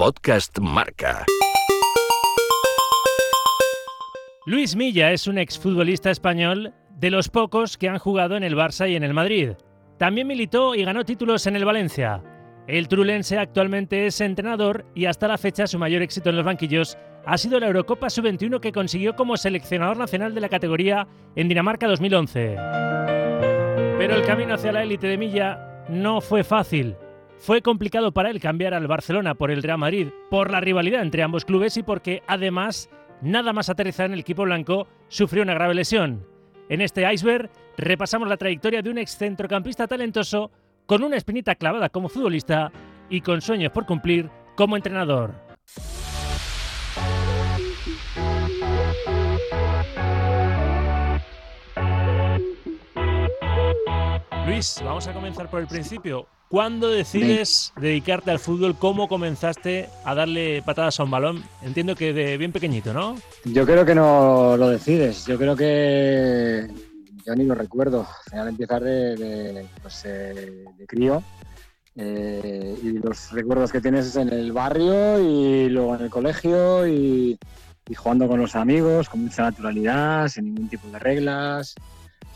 Podcast Marca. Luis Milla es un exfutbolista español de los pocos que han jugado en el Barça y en el Madrid. También militó y ganó títulos en el Valencia. El trulense actualmente es entrenador y hasta la fecha su mayor éxito en los banquillos ha sido la Eurocopa Sub-21 que consiguió como seleccionador nacional de la categoría en Dinamarca 2011. Pero el camino hacia la élite de Milla no fue fácil. Fue complicado para él cambiar al Barcelona por el Real Madrid, por la rivalidad entre ambos clubes y porque además, nada más aterrizar en el equipo blanco, sufrió una grave lesión. En este iceberg repasamos la trayectoria de un excentrocampista talentoso con una espinita clavada como futbolista y con sueños por cumplir como entrenador. Luis, vamos a comenzar por el principio. ¿Cuándo decides dedicarte al fútbol? ¿Cómo comenzaste a darle patadas a un balón? Entiendo que de bien pequeñito, ¿no? Yo creo que no lo decides. Yo creo que yo ni lo recuerdo. Al final empiezas de, pues, eh, de crío eh, y los recuerdos que tienes es en el barrio y luego en el colegio y, jugando con los amigos con mucha naturalidad, sin ningún tipo de reglas,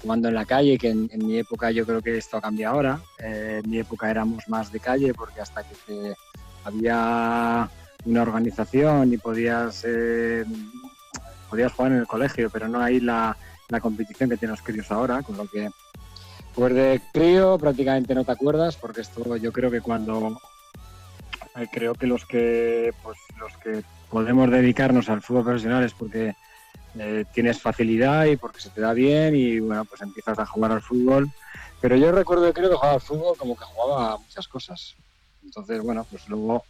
jugando en la calle, que en, mi época yo creo que esto ha cambiado ahora. Eh, en mi época éramos más de calle porque hasta que había una organización y podías, podías jugar en el colegio, pero no hay la, la competición que tienen los críos ahora, con lo que pues de crío prácticamente no te acuerdas, porque esto yo creo que cuando eh, creo que los que pues los que podemos dedicarnos al fútbol profesional es porque eh, tienes facilidad y porque se te da bien y bueno pues empiezas a jugar al fútbol. Pero yo recuerdo que creo que jugaba al fútbol como que jugaba muchas cosas. Entonces bueno pues luego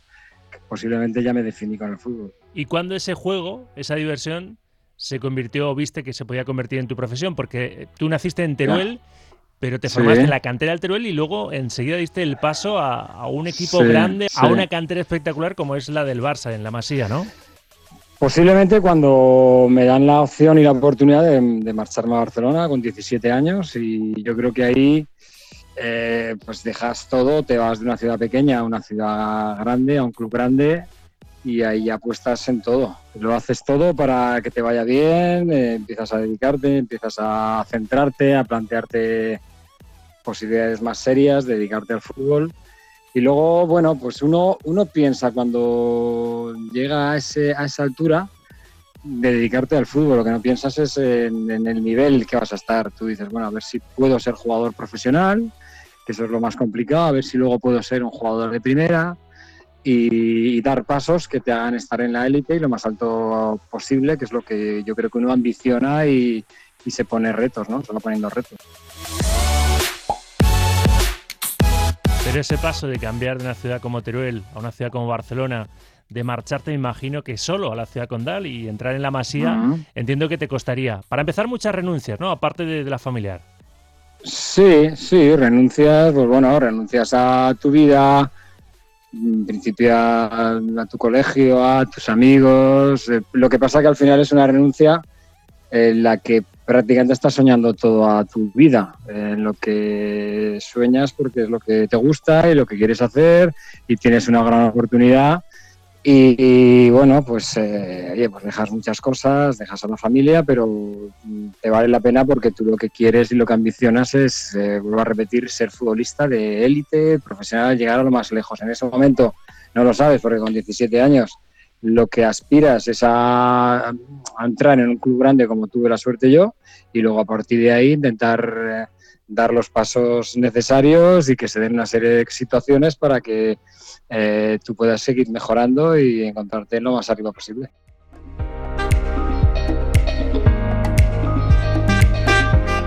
posiblemente ya me definí con el fútbol. ¿Y cuando ese juego, esa diversión, se convirtió o viste que se podía convertir en tu profesión? Porque tú naciste en Teruel, pero te formaste en la cantera del Teruel y luego enseguida diste el paso a, un equipo grande, a una cantera espectacular como es la del Barça en la Masía, ¿no? Posiblemente cuando me dan la opción y la oportunidad de, marcharme a Barcelona con 17 años y yo creo que ahí eh, pues dejas todo, te vas de una ciudad pequeña a una ciudad grande, a un club grande y ahí apuestas en todo. Lo haces todo para que te vaya bien, eh, empiezas a dedicarte, empiezas a centrarte, a plantearte posibilidades más serias, dedicarte al fútbol. Y luego, bueno, pues uno, uno piensa cuando llega a, ese, a esa altura de dedicarte al fútbol, lo que no piensas es en, en el nivel que vas a estar. Tú dices, bueno, a ver si puedo ser jugador profesional, que eso es lo más complicado, a ver si luego puedo ser un jugador de primera, y, dar pasos que te hagan estar en la élite y lo más alto posible, que es lo que yo creo que uno ambiciona y, se pone retos, ¿no? Va poniendo retos. Pero ese paso de cambiar de una ciudad como Teruel a una ciudad como Barcelona, de marcharte, me imagino que solo a la ciudad condal y entrar en la masía, entiendo que te costaría. Para empezar, muchas renuncias, ¿no? Aparte de, de, la familiar. Sí, sí, renuncias, pues bueno, renuncias a tu vida, en principio a, tu colegio, a tus amigos. Eh, lo que pasa que al final es una renuncia en la que prácticamente estás soñando toda tu vida, en lo que sueñas porque es lo que te gusta y lo que quieres hacer y tienes una gran oportunidad y, bueno, pues, eh, pues dejas muchas cosas, dejas a la familia, pero te vale la pena porque tú lo que quieres y lo que ambicionas es, eh, vuelvo a repetir, ser futbolista de élite, profesional, llegar a lo más lejos. En ese momento no lo sabes porque con 17 años lo que aspiras es a, entrar en un club grande como tuve la suerte yo y luego a partir de ahí intentar eh, dar los pasos necesarios y que se den una serie de situaciones para que eh, tú puedas seguir mejorando y encontrarte lo más arriba posible.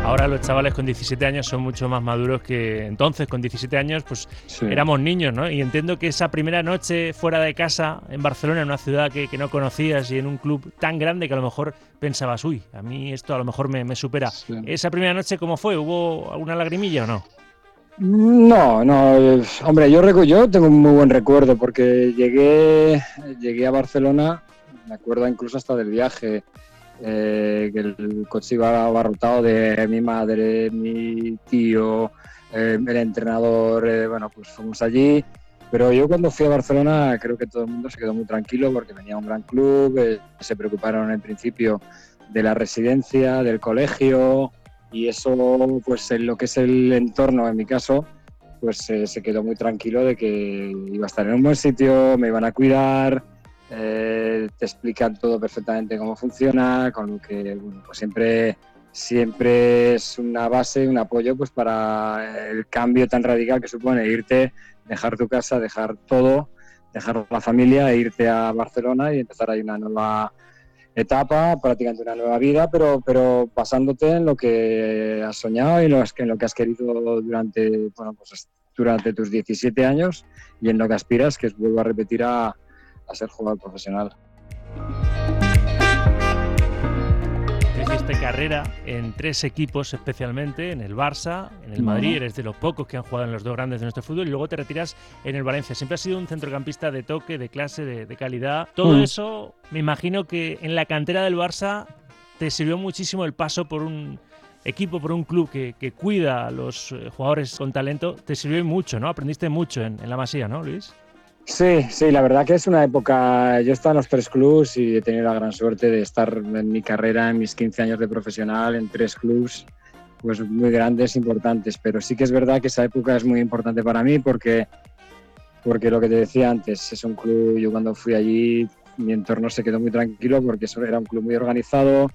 Ahora los chavales con 17 años son mucho más maduros que entonces, con 17 años, pues éramos niños, ¿no? Y entiendo que esa primera noche fuera de casa, en Barcelona, en una ciudad que, no conocías y en un club tan grande que a lo mejor pensabas, uy, a mí esto a lo mejor me, supera. ¿Esa primera noche cómo fue? ¿Hubo alguna lagrimilla o no? No, no, hombre, yo, yo tengo un muy buen recuerdo porque llegué, llegué a Barcelona, me acuerdo incluso hasta del viaje, eh, que el coche iba abarrotado de mi madre, mi tío, eh, el entrenador, eh, bueno, pues fuimos allí. Pero yo cuando fui a Barcelona creo que todo el mundo se quedó muy tranquilo porque venía un gran club, eh, se preocuparon en principio de la residencia, del colegio y eso pues en lo que es el entorno en mi caso pues eh, se quedó muy tranquilo de que iba a estar en un buen sitio, me iban a cuidar, eh, te explican todo perfectamente cómo funciona, con lo que bueno, pues siempre siempre es una base, un apoyo pues para el cambio tan radical que supone irte, dejar tu casa, dejar todo, dejar la familia e irte a Barcelona y empezar ahí una nueva etapa, prácticamente una nueva vida, pero, pero basándote en lo que has soñado y en lo que has querido durante, pues durante tus 17 años y en lo que aspiras, que es, vuelvo a repetir, a, a ser jugador profesional. Hiciste carrera en tres equipos especialmente, en el Barça, en el Madrid, eres de los pocos que han jugado en los dos grandes de nuestro fútbol y luego te retiras en el Valencia. Siempre has sido un centrocampista de toque, de clase, de, calidad. Todo mm. eso, me imagino que en la cantera del Barça te sirvió muchísimo el paso por un equipo, por un club que, cuida a los eh, jugadores con talento. Te sirvió mucho, ¿no? Aprendiste mucho en, en la Masía, ¿no, Luis? Sí, sí, la verdad que es una época. Yo he estado en los tres clubs y he tenido la gran suerte de estar en mi carrera, en mis 15 años de profesional, en tres clubs pues muy grandes, importantes. Pero sí que es verdad que esa época es muy importante para mí porque, porque lo que te decía antes, es un club. Yo cuando fui allí, mi entorno se quedó muy tranquilo porque era un club muy organizado,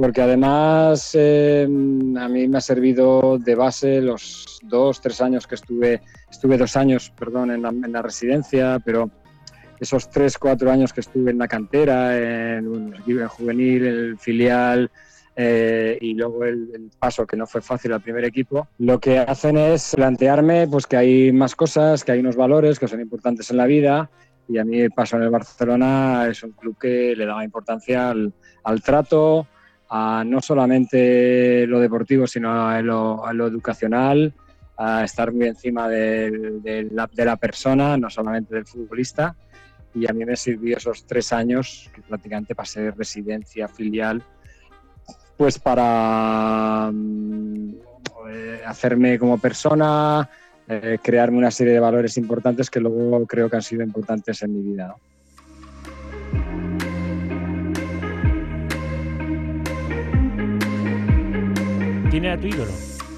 porque además eh, a mí me ha servido de base los dos, tres años que estuve, estuve dos años, perdón, en la, residencia, pero esos tres, cuatro años que estuve en la cantera, en, el juvenil, en el filial, eh, y luego el, paso que no fue fácil al primer equipo, lo que hacen es plantearme pues, que hay más cosas, que hay unos valores que son importantes en la vida y a mí el paso en el Barcelona es un club que le daba importancia al, al trato, a no solamente lo deportivo, sino a lo, educacional, a estar muy encima de, la, persona, no solamente del futbolista. Y a mí me sirvió esos tres años, que prácticamente pasé residencia filial, pues para eh, hacerme como persona, eh, crearme una serie de valores importantes que luego creo que han sido importantes en mi vida. ¿Quién era tu ídolo?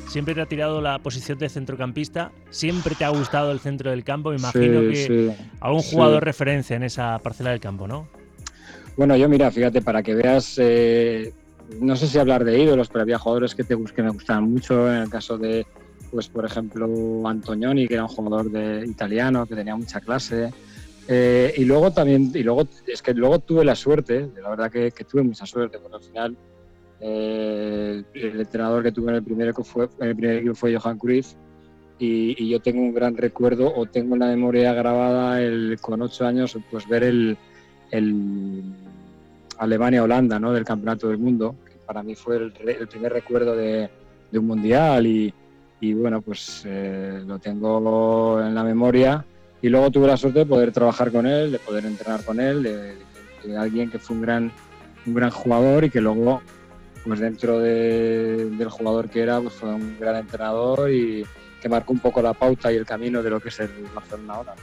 Siempre te ha tirado la posición de centrocampista, siempre te ha gustado el centro del campo, me imagino que algún jugador referencia en esa parcela del campo, ¿no? Bueno, yo mira, fíjate, para que veas, eh, no sé si hablar de ídolos, pero había jugadores que, te, que me gustaban mucho, en el caso de, pues por ejemplo, Antonioni, que era un jugador de, italiano, que tenía mucha clase, eh, y luego también, y luego, es que luego tuve la suerte, la verdad que, que tuve mucha suerte, porque al final eh, el entrenador que tuve en el primer equipo fue, el primer equipo fue Johan Cruyff y, yo tengo un gran recuerdo o tengo en la memoria grabada el, con ocho años pues ver el, Alemania-Holanda ¿no? del Campeonato del Mundo, que para mí fue el, primer recuerdo de, un mundial y, bueno, pues eh, lo tengo en la memoria y luego tuve la suerte de poder trabajar con él, de poder entrenar con él, de, de alguien que fue un gran, un gran jugador y que luego pues dentro del jugador que era, pues fue un gran entrenador y que marcó un poco la pauta y el camino de lo que es el Barcelona ahora.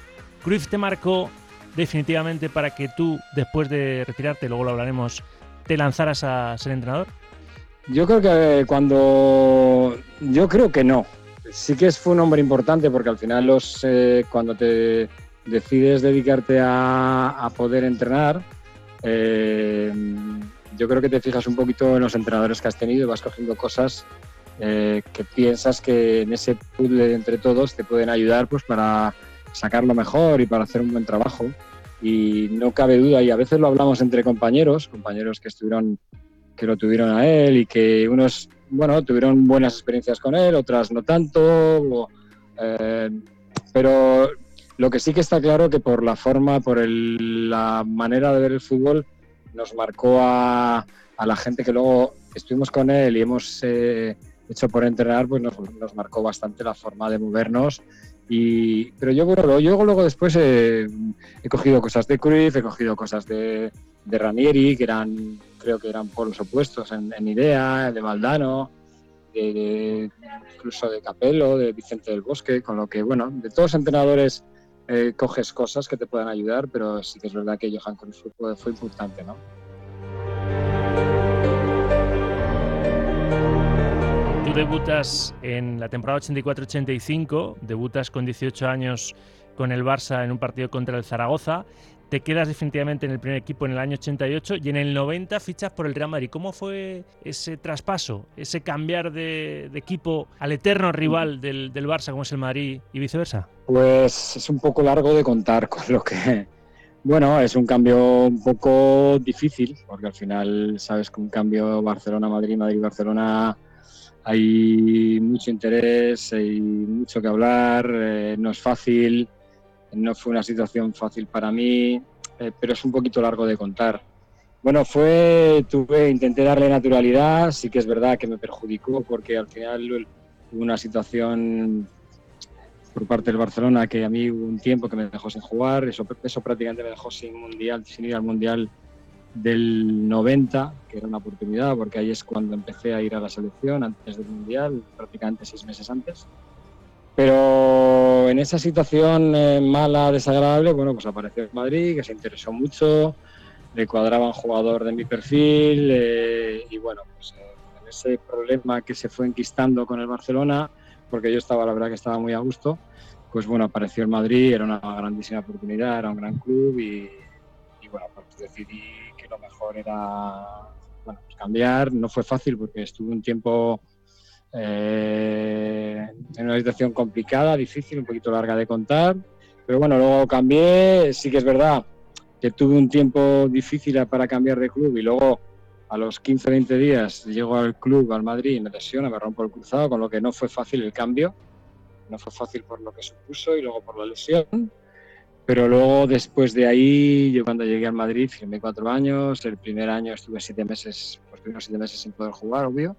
Cruyff te marcó definitivamente para que tú, después de retirarte, luego lo hablaremos, te lanzaras a ser entrenador? Yo creo que cuando... Yo creo que no. Sí que fue un hombre importante porque al final los, eh, cuando te decides dedicarte a, a poder entrenar, eh, yo creo que te fijas un poquito en los entrenadores que has tenido y vas cogiendo cosas eh, que piensas que en ese puzzle entre todos te pueden ayudar pues para sacarlo mejor y para hacer un buen trabajo. Y no cabe duda, y a veces lo hablamos entre compañeros, compañeros que estuvieron, que lo tuvieron a él y que unos, bueno, tuvieron buenas experiencias con él, otras no tanto, eh, pero lo que sí que está claro que por la forma, por la manera de ver el fútbol, nos marcó a, la gente que luego estuvimos con él y hemos eh, hecho por entrenar, pues nos, marcó bastante la forma de movernos. Y, pero yo, bueno, yo luego después he cogido cosas de Cruyff, he cogido cosas de, de Ranieri, que eran, creo que eran polos opuestos en, idea, de Valdano, incluso de Capello, de Vicente del Bosque, con lo que, bueno, de todos los entrenadores eh, coges cosas que te puedan ayudar, pero sí que es verdad que Johan Cruyff fue, fue importante, ¿no? Tú debutas en la temporada 84-85, debutas con 18 años con el Barça en un partido contra el Zaragoza, te quedas definitivamente en el primer equipo en el año 88 y en el 90 fichas por el Real Madrid. ¿Cómo fue ese traspaso, ese cambiar de, equipo al eterno rival del, del, Barça como es el Madrid y viceversa? Pues es un poco largo de contar con lo que... Bueno, es un cambio un poco difícil, porque al final sabes que un cambio Barcelona-Madrid, Madrid-Barcelona hay mucho interés, hay mucho que hablar, eh, no es fácil no fue una situación fácil para mí, eh, pero es un poquito largo de contar. Bueno, fue, tuve, intenté darle naturalidad, sí que es verdad que me perjudicó porque al final hubo una situación por parte del Barcelona que a mí hubo un tiempo que me dejó sin jugar, eso, eso prácticamente me dejó sin mundial, sin ir al mundial del 90, que era una oportunidad porque ahí es cuando empecé a ir a la selección antes del mundial, prácticamente seis meses antes. Pero en esa situación eh, mala, desagradable, bueno, pues apareció en Madrid, que se interesó mucho, le cuadraba un jugador de mi perfil eh, y bueno, pues eh, en ese problema que se fue enquistando con el Barcelona, porque yo estaba, la verdad que estaba muy a gusto, pues bueno, apareció en Madrid, era una grandísima oportunidad, era un gran club y, bueno, pues decidí que lo mejor era bueno, pues cambiar. No fue fácil porque estuve un tiempo eh, en una situación complicada, difícil, un poquito larga de contar. Pero bueno, luego cambié. Sí que es verdad que tuve un tiempo difícil para cambiar de club y luego a los 15-20 días llego al club, al Madrid, y me lesiona, me rompo el cruzado, con lo que no fue fácil el cambio. No fue fácil por lo que supuso y luego por la lesión. Pero luego, después de ahí, yo cuando llegué al Madrid, firmé cuatro años. El primer año estuve siete meses, pues primeros siete meses sin poder jugar, obvio.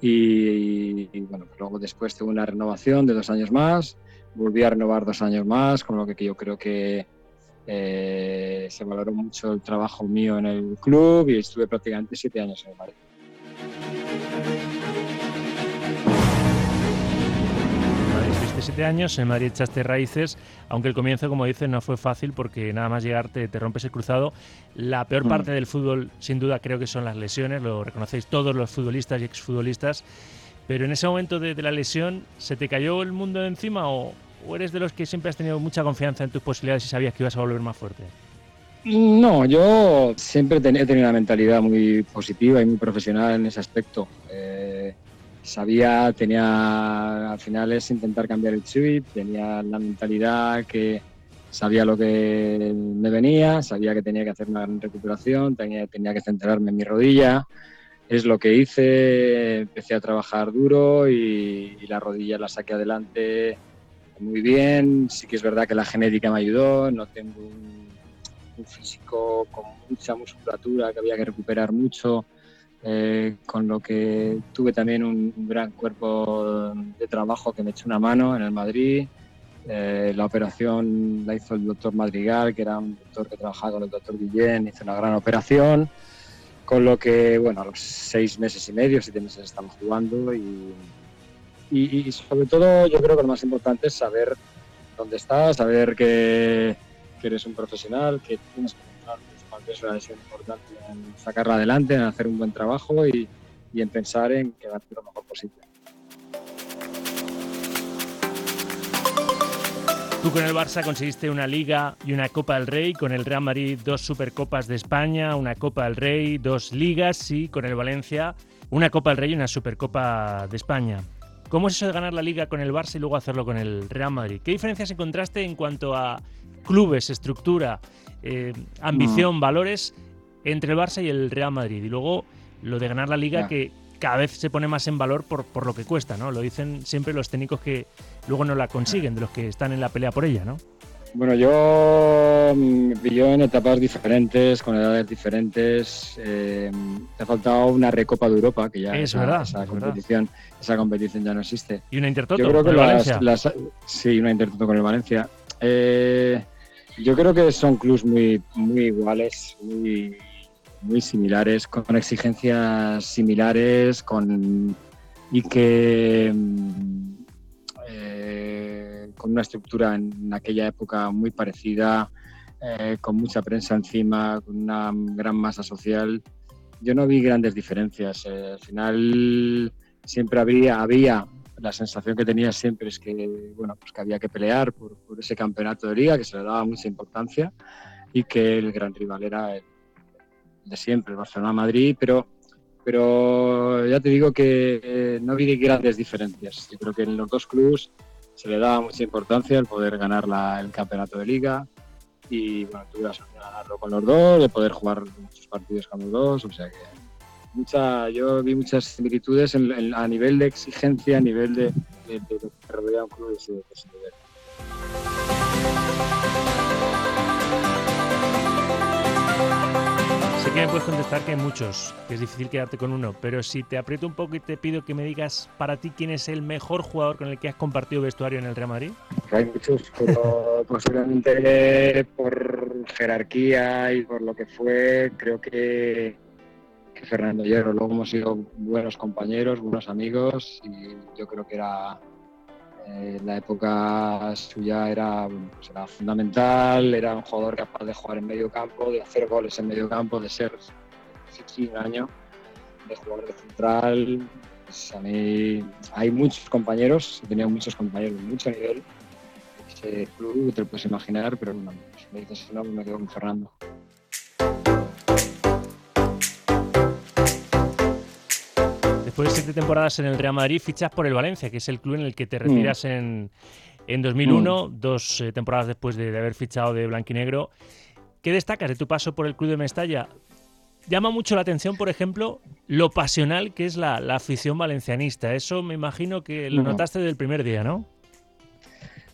Y, bueno, pues luego después tuve una renovación de dos años más, volví a renovar dos años más, con lo que yo creo que eh, se valoró mucho el trabajo mío en el club y estuve prácticamente siete años en el Madrid. Siete años, en Madrid echaste raíces, aunque el comienzo, como dices, no fue fácil porque nada más llegarte te rompes el cruzado. La peor mm. parte del fútbol, sin duda, creo que son las lesiones, lo reconocéis todos los futbolistas y exfutbolistas. Pero en ese momento de, la lesión, ¿se te cayó el mundo de encima o, eres de los que siempre has tenido mucha confianza en tus posibilidades y sabías que ibas a volver más fuerte? No, yo siempre he tenido una mentalidad muy positiva y muy profesional en ese aspecto. Eh, sabía, tenía, al final es intentar cambiar el chip, tenía la mentalidad que sabía lo que me venía, sabía que tenía que hacer una gran recuperación, tenía, tenía que centrarme en mi rodilla, es lo que hice, empecé a trabajar duro y, la rodilla la saqué adelante muy bien, sí que es verdad que la genética me ayudó, no tengo un, un físico con mucha musculatura que había que recuperar mucho, eh, con lo que tuve también un, gran cuerpo de trabajo que me echó una mano en el Madrid. Eh, la operación la hizo el doctor Madrigal, que era un doctor que trabajaba con el doctor Guillén, hizo una gran operación, con lo que, bueno, a los seis meses y medio, siete meses estamos jugando y, y, sobre todo yo creo que lo más importante es saber dónde estás, saber que, que eres un profesional, que tienes que es importante en sacarla adelante, en hacer un buen trabajo y, y en pensar en quedarte lo mejor posible. Tú con el Barça conseguiste una Liga y una Copa del Rey, con el Real Madrid dos Supercopas de España, una Copa del Rey, dos Ligas y con el Valencia una Copa del Rey y una Supercopa de España. ¿Cómo es eso de ganar la Liga con el Barça y luego hacerlo con el Real Madrid? ¿Qué diferencias encontraste en cuanto a clubes, estructura eh, ambición, valores entre el Barça y el Real Madrid. Y luego lo de ganar la liga que cada vez se pone más en valor por, por, lo que cuesta, ¿no? Lo dicen siempre los técnicos que luego no la consiguen, de los que están en la pelea por ella, ¿no? Bueno, yo, mm, yo en etapas diferentes, con edades diferentes, eh, te ha faltado una recopa de Europa, que ya es esa, esa competición, esa competición ya no existe. Y una Intertoto yo creo que Valencia. sí, una Intertoto con el Valencia. Eh, yo creo que son clubs muy, muy iguales, muy, muy similares, con exigencias similares, con y que, eh, con una estructura en aquella época muy parecida, eh, con mucha prensa encima, con una gran masa social. Yo no vi grandes diferencias. Eh, al final siempre había, había la sensación que tenía siempre es que, bueno, pues que había que pelear por, ese campeonato de liga, que se le daba mucha importancia y que el gran rival era el de siempre, el Barcelona-Madrid, pero, pero ya te digo que eh, no vi grandes diferencias. Yo creo que en los dos clubes se le daba mucha importancia el poder ganar la, el campeonato de liga y bueno, tuve la suerte de ganarlo con los dos, de poder jugar muchos partidos con los dos, o sea que mucha, yo vi muchas similitudes a nivel de exigencia, a nivel de, de, de, lo que rodea un club de ese, de ese nivel. Sé que me puedes contestar que hay muchos, que es difícil quedarte con uno, pero si te aprieto un poco y te pido que me digas para ti quién es el mejor jugador con el que has compartido vestuario en el Real Madrid. Hay muchos, pero posiblemente por jerarquía y por lo que fue, creo que Fernando Hierro. Luego hemos sido buenos compañeros, buenos amigos y yo creo que era eh, la época suya era, pues era, fundamental, era un jugador capaz de jugar en medio campo, de hacer goles en medio campo, de ser sí, un año, de jugar de central. Pues a mí hay muchos compañeros, he tenido muchos compañeros de mucho nivel. Ese club te lo puedes imaginar, pero bueno, si me dices no, me quedo con Fernando. Después de siete temporadas en el Real Madrid, fichas por el Valencia, que es el club en el que te retiras mm. en, en 2001, mm. dos eh, temporadas después de, de, haber fichado de blanquinegro. ¿Qué destacas de tu paso por el club de Mestalla? Llama mucho la atención, por ejemplo, lo pasional que es la, la afición valencianista. Eso me imagino que lo notaste desde el primer día, ¿no?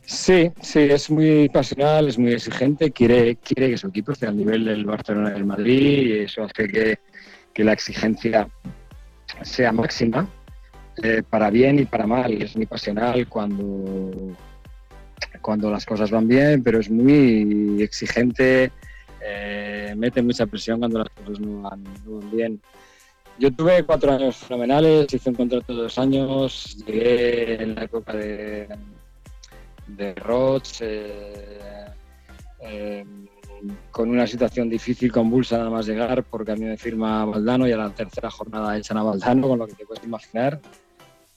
Sí, sí, es muy pasional, es muy exigente, quiere, quiere que su equipo esté al nivel del Barcelona y del Madrid y eso hace que, que la exigencia sea máxima, eh, para bien y para mal. Es muy pasional cuando, cuando las cosas van bien, pero es muy exigente, eh, mete mucha presión cuando las cosas no van, no van, bien. Yo tuve cuatro años fenomenales, hice un contrato dos años, llegué en la época de, de eh con una situación difícil, convulsa nada más llegar, porque a mí me firma Valdano y a la tercera jornada echan a Valdano, con lo que te puedes imaginar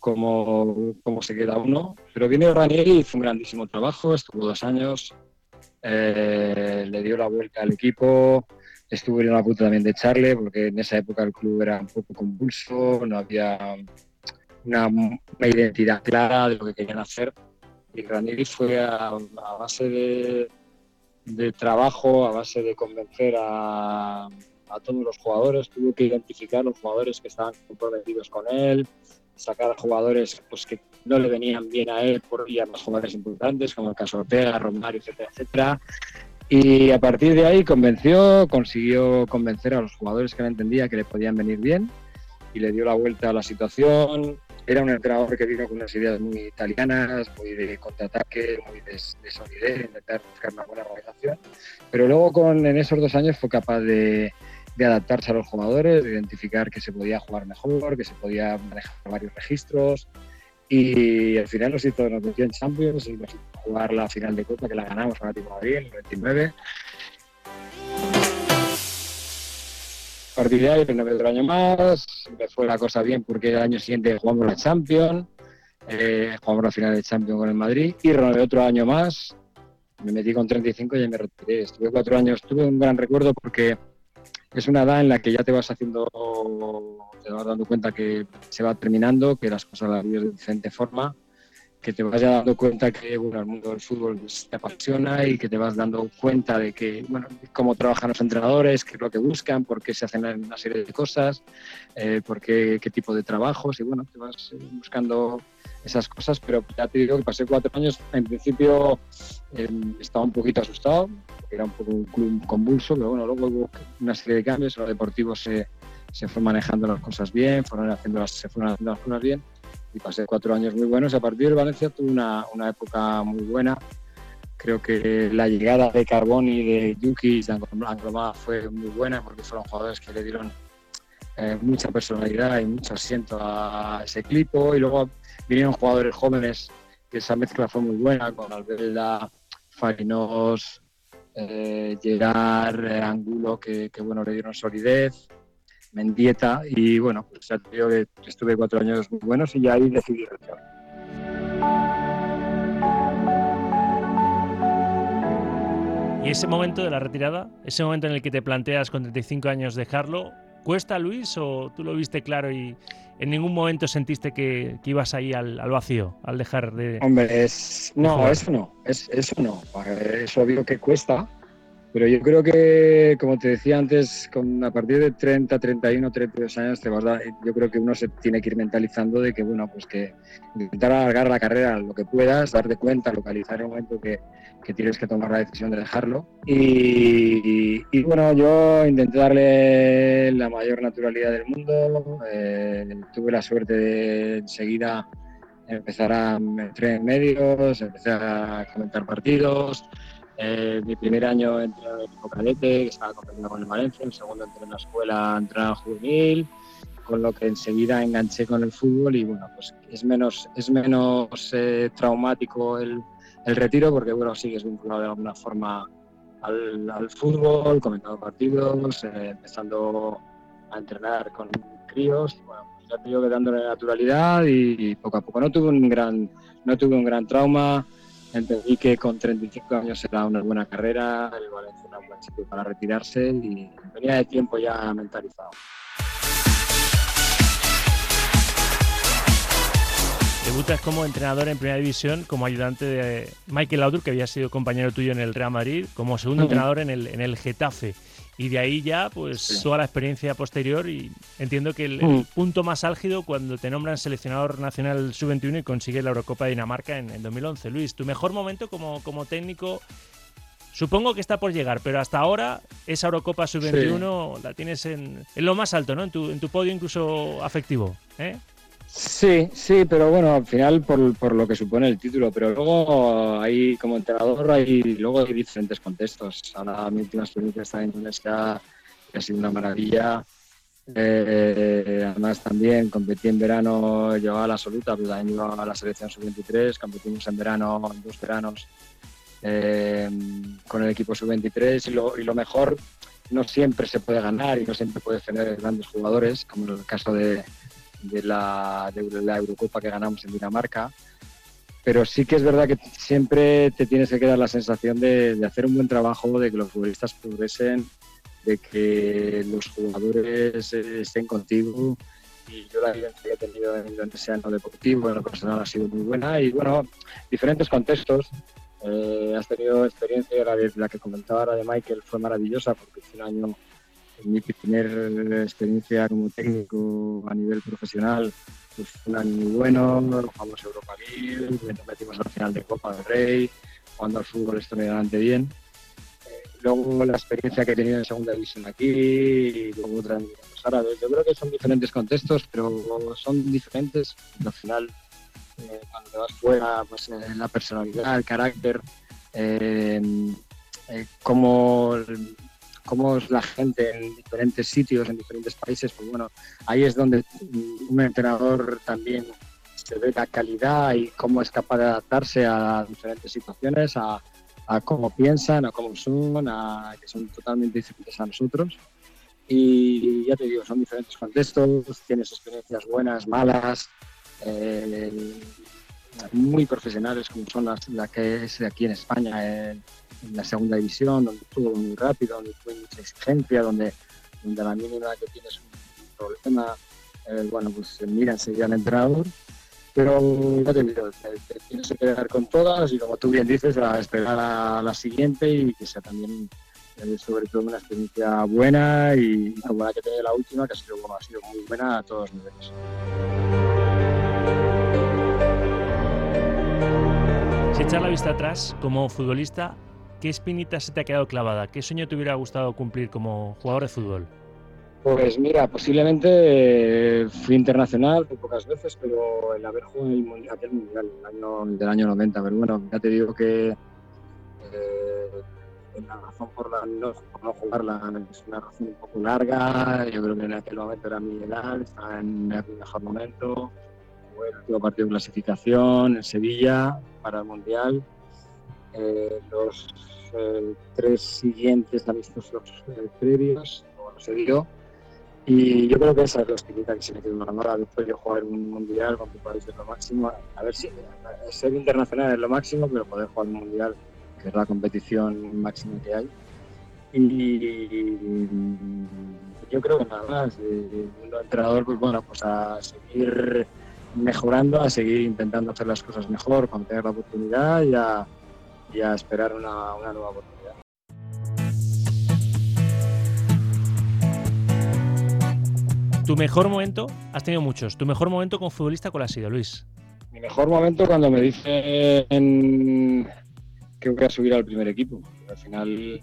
cómo, cómo se queda uno. Pero viene Ranieri hizo un grandísimo trabajo, estuvo dos años, eh, le dio la vuelta al equipo, estuvo en la puta también de echarle, porque en esa época el club era un poco convulso, no había una, una identidad clara de lo que querían hacer. Y Ranieri fue a, a base de de trabajo a base de convencer a, todos los jugadores. Tuvo que identificar los jugadores que estaban comprometidos con él, sacar jugadores pues, que no le venían bien a él por ir a más jugadores importantes, como el caso Ortega, Romario, etcétera, etcétera. Y a partir de ahí convenció, consiguió convencer a los jugadores que no entendía que le podían venir bien y le dio la vuelta a la situación, era un entrenador que vino con unas ideas muy italianas, muy de contraataque, muy de, de solidez, intentar buscar una buena organización. Pero luego con, en esos dos años fue capaz de, de, adaptarse a los jugadores, de identificar que se podía jugar mejor, que se podía manejar varios registros. Y al final nos hizo, nos metió en Champions y nos hizo jugar la final de Copa que la ganamos con Atlético Madrid en el 99 ahí, no otro año más, me fue la cosa bien porque el año siguiente jugamos la Champions, eh, jugamos la final de Champions con el Madrid y renové otro año más, me metí con 35 y me retiré. Estuve cuatro años, tuve un gran recuerdo porque es una edad en la que ya te vas haciendo, te vas dando cuenta que se va terminando, que las cosas las vives de diferente forma que te vas dando cuenta que bueno, el mundo del fútbol te apasiona y que te vas dando cuenta de que, bueno, cómo trabajan los entrenadores, qué es lo que buscan, por qué se hacen una serie de cosas, eh, por qué, qué, tipo de trabajos y bueno, te vas eh, buscando esas cosas, pero ya te digo que pasé cuatro años, en principio eh, estaba un poquito asustado, era un poco un club convulso, pero bueno, luego hubo una serie de cambios, los deportivos se, se fueron manejando las cosas bien, fueron haciendo las, se fueron haciendo las cosas bien y pasé cuatro años muy buenos. A partir de Valencia tuve una, una época muy buena. Creo que la llegada de Carbón y de Yuki y Anglomá fue muy buena porque fueron jugadores que le dieron eh, mucha personalidad y mucho asiento a ese equipo. Y luego vinieron jugadores jóvenes esa mezcla fue muy buena con Albelda, Farinos, eh, Gerard, eh, Angulo, que, bueno, le dieron solidez, Mendieta, y bueno, pues ya te digo que estuve cuatro años muy buenos y ya ahí decidí retirar. Y ese momento de la retirada, ese momento en el que te planteas con 35 años dejarlo, ¿cuesta Luis o tú lo viste claro y en ningún momento sentiste que, ibas ahí al, vacío, al dejar de... Hombre, es... no, eso no, es, eso no, es obvio que cuesta, pero yo creo que, como te decía antes, con, a partir de 30, 31, 32 años, te vas a, yo creo que uno se tiene que ir mentalizando de que, bueno, pues que intentar alargar la carrera lo que puedas, darte cuenta, localizar el momento que, que tienes que tomar la decisión de dejarlo. Y, bueno, yo intenté darle la mayor naturalidad del mundo. Eh, tuve la suerte de enseguida empezar a entrar en medios, empecé a comentar partidos. Eh, mi primer año entré en el equipo cadete, estaba compitiendo con el Valencia, el segundo entré en la escuela, entré en juvenil, con lo que enseguida enganché con el fútbol y bueno, pues es menos, es menos eh, traumático el, el, retiro porque bueno, sigues vinculado de alguna forma al, al fútbol, comentando partidos, eh, empezando a entrenar con críos, bueno, pues ya te digo que dándole naturalidad y, y, poco a poco. No tuve un gran, no tuve un gran trauma, entendí que con 35 años era una buena carrera, el Valencia era un buen sitio para retirarse y venía de tiempo ya mentalizado. Debutas como entrenador en Primera División, como ayudante de Michael Laudrup, que había sido compañero tuyo en el Real Madrid, como segundo entrenador en el, en el Getafe y de ahí ya pues toda la experiencia posterior y entiendo que el, mm. punto más álgido cuando te nombran seleccionador nacional sub-21 y consigues la Eurocopa de Dinamarca en, 2011. Luis, tu mejor momento como, como técnico supongo que está por llegar, pero hasta ahora esa Eurocopa sub-21 la tienes en, en, lo más alto, ¿no? En tu, en tu podio incluso afectivo, ¿eh? Sí, sí, pero bueno, al final por, por, lo que supone el título, pero luego hay como entrenador hay luego hay diferentes contextos. Ahora mi última experiencia está en Indonesia, que ha sido una maravilla. Eh, además también competí en verano, llevaba la absoluta, pero también llevaba a la selección sub-23, competimos en verano, en dos veranos, eh, con el equipo sub-23 y lo, y lo mejor no siempre se puede ganar y no siempre puedes tener grandes jugadores, como en el caso de, de la, de la Eurocopa que ganamos en Dinamarca. Pero sí que es verdad que siempre te tienes que quedar la sensación de, hacer un buen trabajo, de que los futbolistas progresen, de que los jugadores estén contigo. Y yo la vivencia que he tenido en en lo deportivo, en lo personal, ha sido muy buena. Y bueno, diferentes contextos. Eh, has tenido experiencia, la, la que comentaba ahora de Michael fue maravillosa porque fue un año mi primera experiencia como técnico a nivel profesional pues un año muy bueno, jugamos Europa League, nos metimos al final de Copa del Rey, jugando al fútbol extremadamente bien. Eh, luego la experiencia que he tenido en segunda división aquí y luego otra en los árabes. Yo creo que son diferentes contextos, pero son diferentes. Al final, eh, cuando te vas fuera, pues eh, la personalidad, el carácter, cómo cómo es la gente en diferentes sitios, en diferentes países, pues bueno, ahí es donde un entrenador también se ve la calidad y cómo es capaz de adaptarse a diferentes situaciones, a, cómo piensan, a cómo son, a que son totalmente diferentes a nosotros. Y ya te digo, son diferentes contextos, tienes experiencias buenas, malas, eh, muy profesionales como son las, la que es aquí en España, en, la segunda división, donde estuvo muy rápido, donde tuvo mucha exigencia, donde, donde a la mínima que tienes un, problema, eh, bueno, pues mira enseguida al entrenador. Pero ya te digo, te, tienes que quedar con todas y como tú bien dices, a esperar a la siguiente y que sea también eh, sobre todo una experiencia buena y la que tiene la última, que ha sido, ha sido muy buena a todos los niveles. Si echar la vista atrás, como futbolista, ¿qué espinita se te ha quedado clavada? ¿Qué sueño te hubiera gustado cumplir como jugador de fútbol? Pues mira, posiblemente eh, fui internacional muy pocas veces, pero el haber jugado en el mundial, aquel mundial año, del año 90, pero bueno, ya te digo que eh, la razón por, la, no, por jugarla es una razón un poco larga. Yo creo que en aquel momento era mi edad, estaba en mi mejor momento. jugué el último partido de clasificación en Sevilla para el Mundial. Eh, los eh, tres siguientes amistosos eh, previos, bueno, se dio. Y yo creo que esa es la espinita que se me quedó ganada después de jugar un mundial con tu país es lo máximo. A ver si ser internacional es lo máximo, pero poder jugar un mundial, que es la competición máxima que hay. Y yo creo que nada más. El entrenador, pues bueno, pues a seguir mejorando, a seguir intentando hacer las cosas mejor, cuando tener la oportunidad y a, y a esperar una, una nueva oportunidad. Tu mejor momento, has tenido muchos. Tu mejor momento como futbolista, ¿cuál ha sido, Luis? Mi mejor momento cuando me dicen que voy a subir al primer equipo. Al final,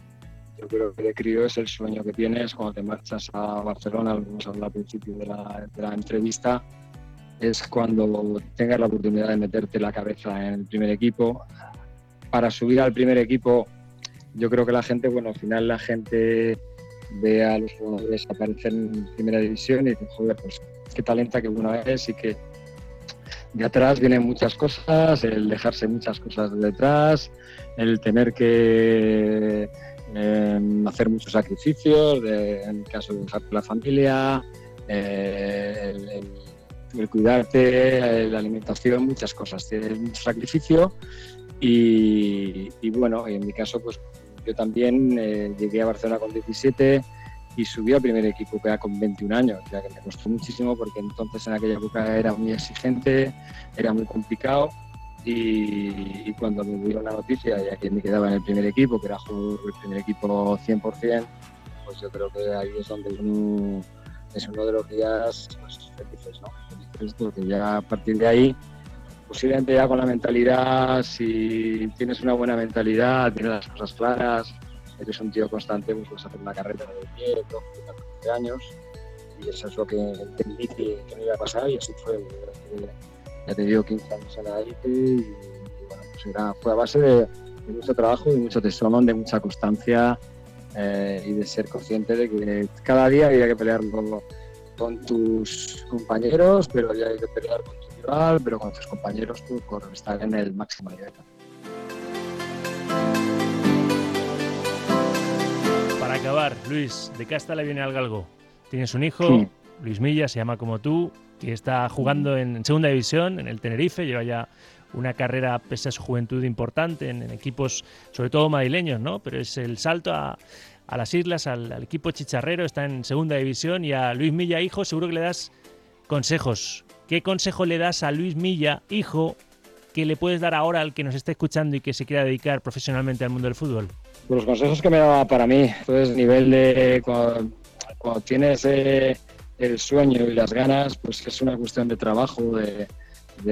yo creo que de crío es el sueño que tienes cuando te marchas a Barcelona, lo que hemos hablado al principio de la, de la entrevista, es cuando tengas la oportunidad de meterte la cabeza en el primer equipo. Para subir al primer equipo, yo creo que la gente, bueno, al final la gente ve a los jugadores aparecer en primera división y dice, joder, pues qué talenta que uno es y que de atrás vienen muchas cosas, el dejarse muchas cosas de detrás, el tener que em, hacer muchos sacrificios, en el caso de dejar la familia, eh, el, cuidarte, la alimentación, muchas cosas. Tienes mucho sacrificio y, y, bueno, en mi caso, pues yo también eh, llegué a Barcelona con 17 y subí al primer equipo era con 21 años, ya que me costó muchísimo porque entonces en aquella época era muy exigente, era muy complicado y, cuando me dieron la noticia ya que me quedaba en el primer equipo, que era el primer equipo 100%, pues yo creo que ahí es donde uno es uno de los días pues, felices, ¿no? Felices porque ya a partir de ahí posiblemente ya con la mentalidad, si tienes una buena mentalidad, tienes las cosas claras, eres un tío constante, pues puedes hacer una carrera de 10, 12, 14 años y eso es lo que entendí que, me iba a pasar y así fue. Ya te digo, 15 años en la élite y, bueno, pues era, fue a base de, mucho trabajo, de mucho tesón, de mucha constancia eh, y de ser consciente de que cada día había que pelear con, con tus compañeros, pero había que pelear con pero con tus compañeros tú por estar en el máximo nivel. Para acabar, Luis, ¿de qué hasta le viene al galgo? Tienes un hijo, Luis Milla, se llama como tú, que está jugando en segunda división, en el Tenerife, lleva ya una carrera, pese a su juventud, importante en, equipos, sobre todo madrileños, ¿no? Pero es el salto a, las islas, al, al, equipo chicharrero, está en segunda división y a Luis Milla, hijo, seguro que le das consejos. ¿Qué consejo le das a Luis Milla, hijo, que le puedes dar ahora al que nos está escuchando y que se quiera dedicar profesionalmente al mundo del fútbol? Los consejos que me daba para mí, entonces nivel de cuando, tienes eh, el sueño y las ganas, pues es una cuestión de trabajo, de,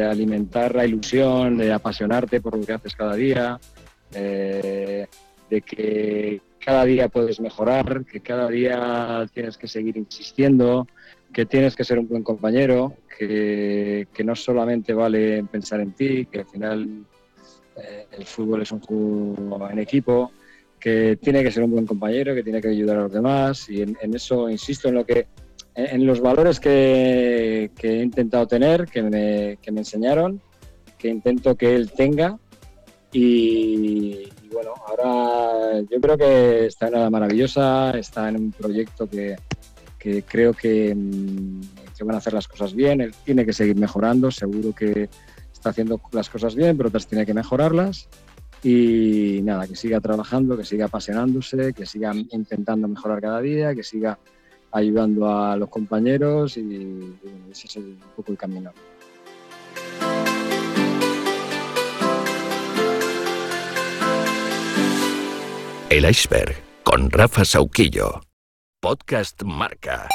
alimentar la ilusión, de apasionarte por lo que haces cada día, de que cada día puedes mejorar, que cada día tienes que seguir insistiendo, que tienes que ser un buen compañero, que, no solamente vale pensar en ti, que al final eh, el fútbol es un juego en equipo, que tiene que ser un buen compañero, que tiene que ayudar a los demás y en, eso insisto en lo que en los valores que, he intentado tener, que me, que me, enseñaron, que intento que él tenga y, y, bueno, ahora yo creo que está en una maravillosa, está en un proyecto que, que creo que, mm, que, van a hacer las cosas bien. Tiene que seguir mejorando, seguro que está haciendo las cosas bien, pero otras tiene que mejorarlas. Y nada, que siga trabajando, que siga apasionándose, que siga intentando mejorar cada día, que siga ayudando a los compañeros y, ese es un poco el camino. El iceberg con Rafa Sauquillo. Podcast Marca.